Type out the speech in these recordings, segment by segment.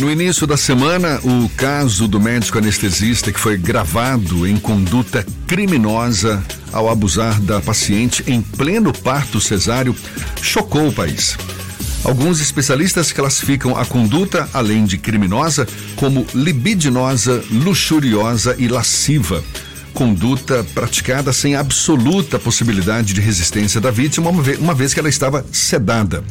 No início da semana, o caso do médico anestesista que foi gravado em conduta criminosa ao abusar da paciente em pleno parto cesáreo chocou o país. Alguns especialistas classificam a conduta, além de criminosa, como libidinosa, luxuriosa e lasciva conduta praticada sem absoluta possibilidade de resistência da vítima, uma vez, que ela estava sedada.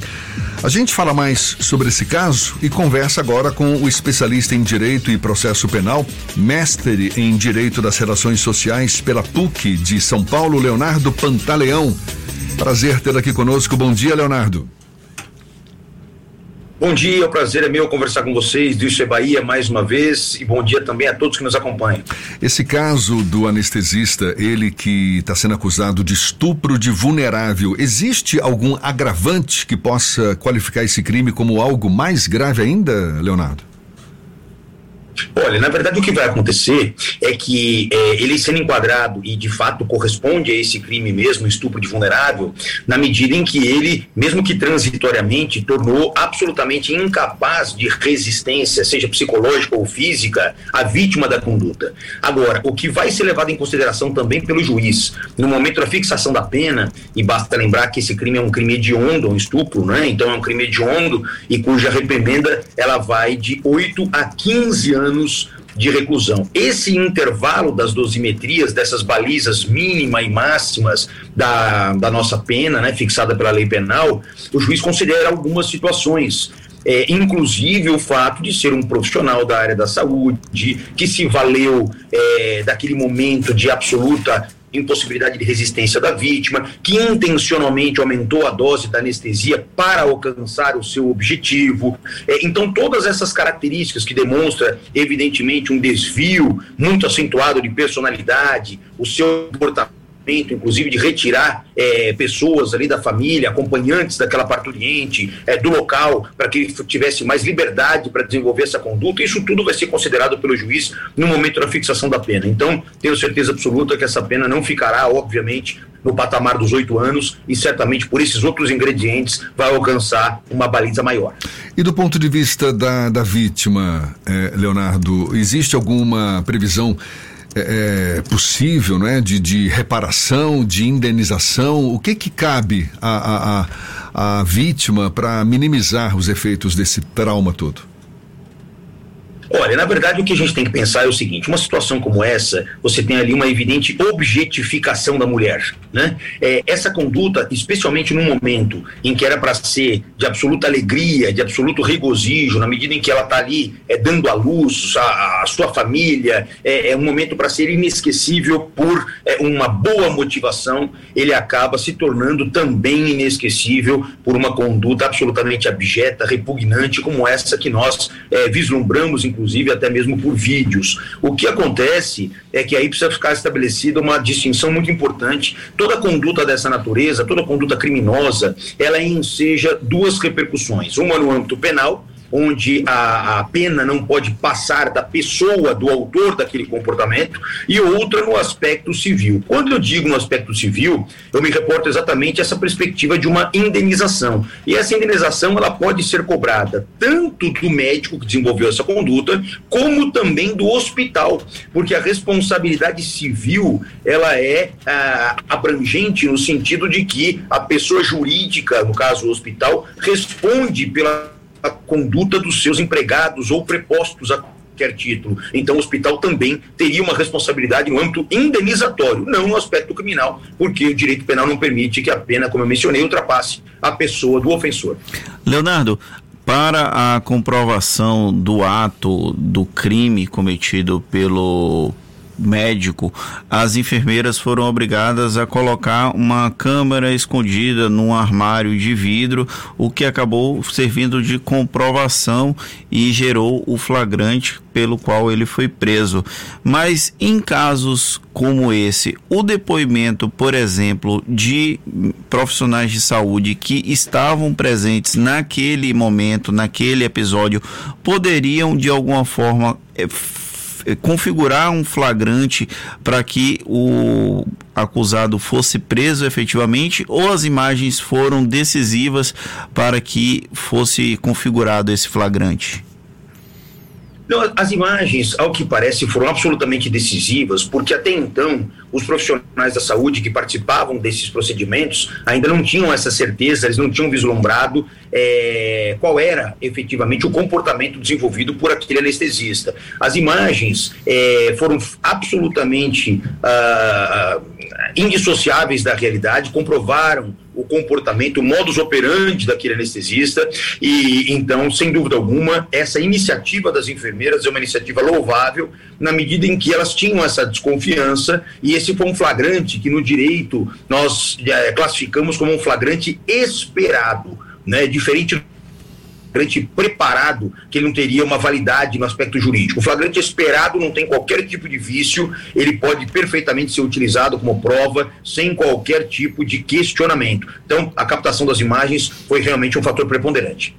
A gente fala mais sobre esse caso e conversa agora com o especialista em Direito e Processo Penal, mestre em Direito das Relações Sociais pela PUC de São Paulo, Leonardo Pantaleão. Prazer tê-lo aqui conosco. Bom dia, Leonardo. Bom dia, o prazer é meu conversar com vocês do Isso é Bahia mais uma vez e bom dia também a todos que nos acompanham. Esse caso do anestesista, ele que está sendo acusado de estupro de vulnerável, existe algum agravante que possa qualificar esse crime como algo mais grave ainda, Leonardo? Olha, na verdade o que vai acontecer é que é, ele sendo enquadrado e de fato corresponde a esse crime mesmo, estupro de vulnerável, na medida em que ele, mesmo que transitoriamente, tornou absolutamente incapaz de resistência, seja psicológica ou física, a vítima da conduta. Agora, o que vai ser levado em consideração também pelo juiz, no momento da fixação da pena, e basta lembrar que esse crime é um crime hediondo, um estupro, né? Então é um crime hediondo e cuja reprimenda ela vai de 8 a 15 anos anos de reclusão. Esse intervalo das dosimetrias, dessas balizas mínima e máximas da, da nossa pena, né, fixada pela lei penal, o juiz considera algumas situações. É, inclusive o fato de ser um profissional da área da saúde, que se valeu é, daquele momento de absoluta impossibilidade de resistência da vítima, que intencionalmente aumentou a dose da anestesia para alcançar o seu objetivo. É, então, todas essas características que demonstram, evidentemente, um desvio muito acentuado de personalidade, o seu comportamento inclusive de retirar é, pessoas ali da família, acompanhantes daquela parturiente, é, do local, para que ele tivesse mais liberdade para desenvolver essa conduta. Isso tudo vai ser considerado pelo juiz no momento da fixação da pena. Então, tenho certeza absoluta que essa pena não ficará, obviamente, no patamar dos oito anos e certamente por esses outros ingredientes vai alcançar uma baliza maior. E do ponto de vista da, da vítima, eh, Leonardo, existe alguma previsão é, é, possível, né, de, de reparação, de indenização? O que que cabe à, à, à vítima para minimizar os efeitos desse trauma todo? Olha, na verdade, o que a gente tem que pensar é o seguinte: uma situação como essa, você tem ali uma evidente objetificação da mulher. Né? É, essa conduta, especialmente no momento em que era para ser de absoluta alegria, de absoluto regozijo, na medida em que ela está ali é, dando à luz a, a sua família, é, é um momento para ser inesquecível por é, uma boa motivação, ele acaba se tornando também inesquecível por uma conduta absolutamente abjeta, repugnante, como essa que nós é, vislumbramos, inclusive até mesmo por vídeos. O que acontece é que aí precisa ficar estabelecida uma distinção muito importante. Toda conduta dessa natureza, toda conduta criminosa, ela enseja duas repercussões: uma no âmbito penal onde a, a, pena não pode passar da pessoa, do autor daquele comportamento, e outra no aspecto civil. Quando eu digo no aspecto civil, eu me reporto exatamente essa perspectiva de uma indenização. E essa indenização ela pode ser cobrada tanto do médico que desenvolveu essa conduta, como também do hospital, porque a responsabilidade civil ela é ah, abrangente no sentido de que a pessoa jurídica, no caso o hospital, responde pela conduta dos seus empregados ou prepostos a qualquer título. Então, o hospital também teria uma responsabilidade no âmbito indenizatório, não no aspecto criminal, porque o direito penal não permite que a pena, como eu mencionei, ultrapasse a pessoa do ofensor. Leonardo, para a comprovação do ato do crime cometido pelo médico, as enfermeiras foram obrigadas a colocar uma câmera escondida num armário de vidro, o que acabou servindo de comprovação e gerou o flagrante pelo qual ele foi preso. Mas em casos como esse, o depoimento, por exemplo, de profissionais de saúde que estavam presentes naquele momento, naquele episódio, poderiam de alguma forma eh, configurar um flagrante para que o acusado fosse preso efetivamente ou as imagens foram decisivas para que fosse configurado esse flagrante? Não, as imagens, ao que parece, foram absolutamente decisivas, porque até então os profissionais da saúde que participavam desses procedimentos ainda não tinham essa certeza, eles não tinham vislumbrado é, qual era efetivamente o comportamento desenvolvido por aquele anestesista. As imagens é, foram absolutamente ah, indissociáveis da realidade, comprovaram o comportamento, o modus operandi daquele anestesista. E então, sem dúvida alguma, essa iniciativa das enfermeiras é uma iniciativa louvável, na medida em que elas tinham essa desconfiança, e esse foi um flagrante que no direito nós é, classificamos como um flagrante esperado. Né, diferente flagrante preparado, que ele não teria uma validade no aspecto jurídico. O flagrante esperado não tem qualquer tipo de vício, ele pode perfeitamente ser utilizado como prova sem qualquer tipo de questionamento. Então, a captação das imagens foi realmente um fator preponderante.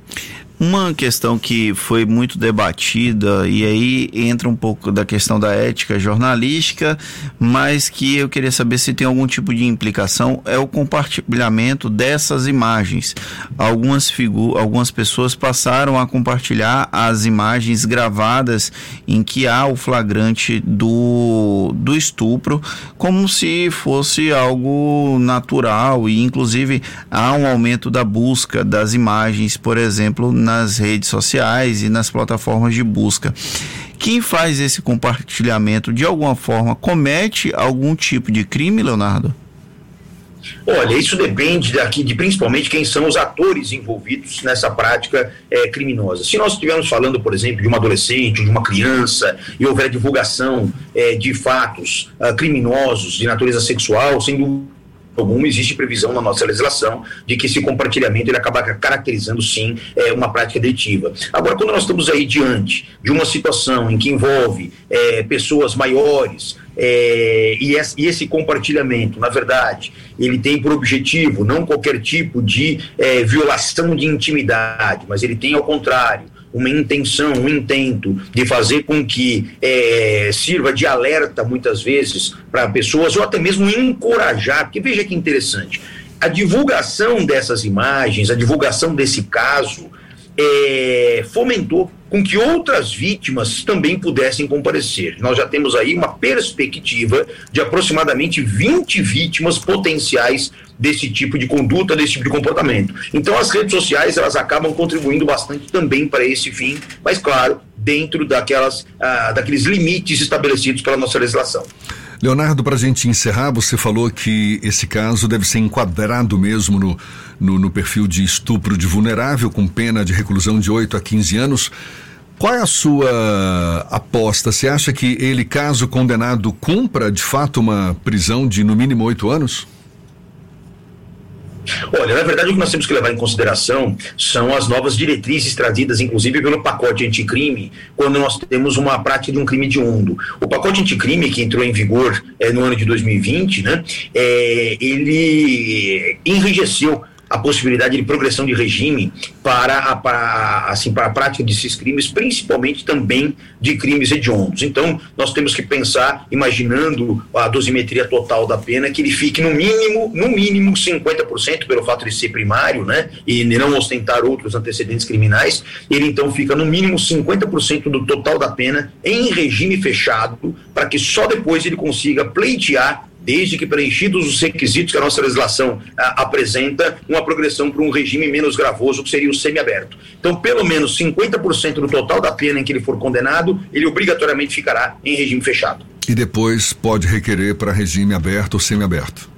Uma questão que foi muito debatida, e aí entra um pouco da questão da ética jornalística, mas que eu queria saber se tem algum tipo de implicação, é o compartilhamento dessas imagens. Algumas, figu algumas pessoas passaram a compartilhar as imagens gravadas em que há o flagrante do, do estupro, como se fosse algo natural, e inclusive há um aumento da busca das imagens, por exemplo, nas redes sociais e nas plataformas de busca. Quem faz esse compartilhamento de alguma forma comete algum tipo de crime, Leonardo? Olha, isso depende daqui de principalmente quem são os atores envolvidos nessa prática é, criminosa. Se nós estivermos falando, por exemplo, de uma adolescente, de uma criança, e houver divulgação é, de fatos uh, criminosos de natureza sexual, sem dúvida alguma existe previsão na nossa legislação de que esse compartilhamento ele acaba caracterizando sim é, uma prática delitiva. Agora, quando nós estamos aí diante de uma situação em que envolve é, pessoas maiores é, e, esse, compartilhamento, na verdade, ele tem por objetivo não qualquer tipo de é, violação de intimidade, mas ele tem ao contrário uma intenção, um intento de fazer com que é, sirva de alerta muitas vezes para pessoas ou até mesmo encorajar, porque veja que interessante, a divulgação dessas imagens, a divulgação desse caso é, fomentou com que outras vítimas também pudessem comparecer. Nós já temos aí uma perspectiva de aproximadamente 20 vítimas potenciais desse tipo de conduta, desse tipo de comportamento. Então as redes sociais elas acabam contribuindo bastante também para esse fim, mas claro, dentro daquelas, ah, daqueles limites estabelecidos pela nossa legislação. Leonardo, para a gente encerrar, você falou que esse caso deve ser enquadrado mesmo no, no, no, perfil de estupro de vulnerável, com pena de reclusão de 8 a 15 anos. Qual é a sua aposta? Você acha que ele, caso condenado, cumpra de fato uma prisão de no mínimo oito anos? Olha, na verdade, o que nós temos que levar em consideração são as novas diretrizes trazidas, inclusive, pelo pacote anticrime, quando nós temos uma prática de um crime de mundo. O pacote anticrime, que entrou em vigor é, no ano de 2020, né, é, ele enrijeceu a possibilidade de progressão de regime para a, para, assim, para a prática desses crimes, principalmente também de crimes hediondos. Então, nós temos que pensar, imaginando a dosimetria total da pena, que ele fique no mínimo, no mínimo 50% pelo fato de ser primário, né, e não ostentar outros antecedentes criminais, ele então fica no mínimo 50% do total da pena em regime fechado, para que só depois ele consiga pleitear desde que preenchidos os requisitos que a nossa legislação a, apresenta, uma progressão para um regime menos gravoso, que seria o semiaberto. Então, pelo menos 50% do total da pena em que ele for condenado, ele obrigatoriamente ficará em regime fechado. E depois pode requerer para regime aberto ou semiaberto.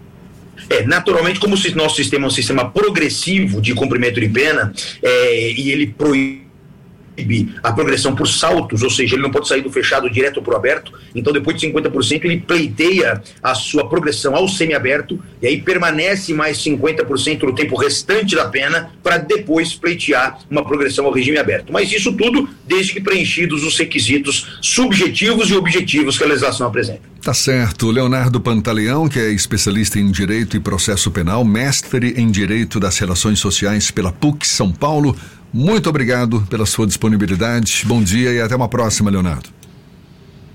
É, naturalmente, como o nosso sistema é um sistema progressivo de cumprimento de pena, é, e ele a progressão por saltos, ou seja, ele não pode sair do fechado direto para o aberto, então depois de 50% ele pleiteia a sua progressão ao semiaberto e aí permanece mais 50% no tempo restante da pena para depois pleitear uma progressão ao regime aberto. Mas isso tudo desde que preenchidos os requisitos subjetivos e objetivos que a legislação apresenta. Tá certo. Leonardo Pantaleão, que é especialista em Direito e Processo Penal, mestre em Direito das Relações Sociais pela PUC São Paulo, muito obrigado pela sua disponibilidade. Bom dia e até uma próxima, Leonardo.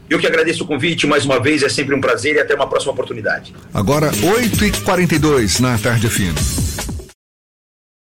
Eu que agradeço o convite mais uma vez, é sempre um prazer e até uma próxima oportunidade. Agora, 8h42 na tarde fina.